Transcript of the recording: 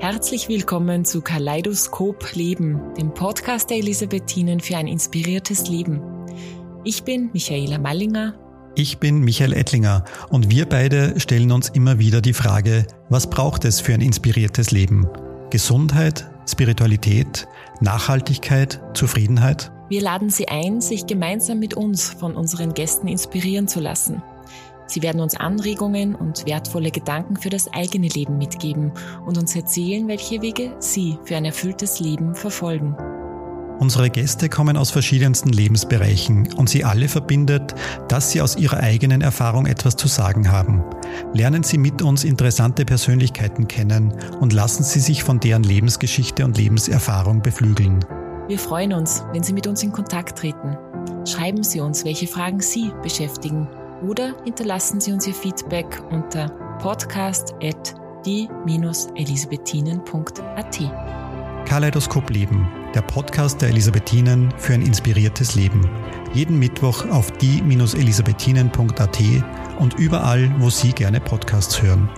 Herzlich willkommen zu Kaleidoskop Leben, dem Podcast der Elisabethinen für ein inspiriertes Leben. Ich bin Michaela Mallinger. Ich bin Michael Ettlinger und wir beide stellen uns immer wieder die Frage, was braucht es für ein inspiriertes Leben? Gesundheit, Spiritualität, Nachhaltigkeit, Zufriedenheit? Wir laden Sie ein, sich gemeinsam mit uns von unseren Gästen inspirieren zu lassen. Sie werden uns Anregungen und wertvolle Gedanken für das eigene Leben mitgeben und uns erzählen, welche Wege Sie für ein erfülltes Leben verfolgen. Unsere Gäste kommen aus verschiedensten Lebensbereichen und sie alle verbindet, dass sie aus ihrer eigenen Erfahrung etwas zu sagen haben. Lernen Sie mit uns interessante Persönlichkeiten kennen und lassen Sie sich von deren Lebensgeschichte und Lebenserfahrung beflügeln. Wir freuen uns, wenn Sie mit uns in Kontakt treten. Schreiben Sie uns, welche Fragen Sie beschäftigen oder hinterlassen Sie uns Ihr Feedback unter podcast.die-elisabethinen.at. Kaleidoskop Leben, der Podcast der Elisabethinen für ein inspiriertes Leben. Jeden Mittwoch auf die-elisabethinen.at und überall, wo Sie gerne Podcasts hören.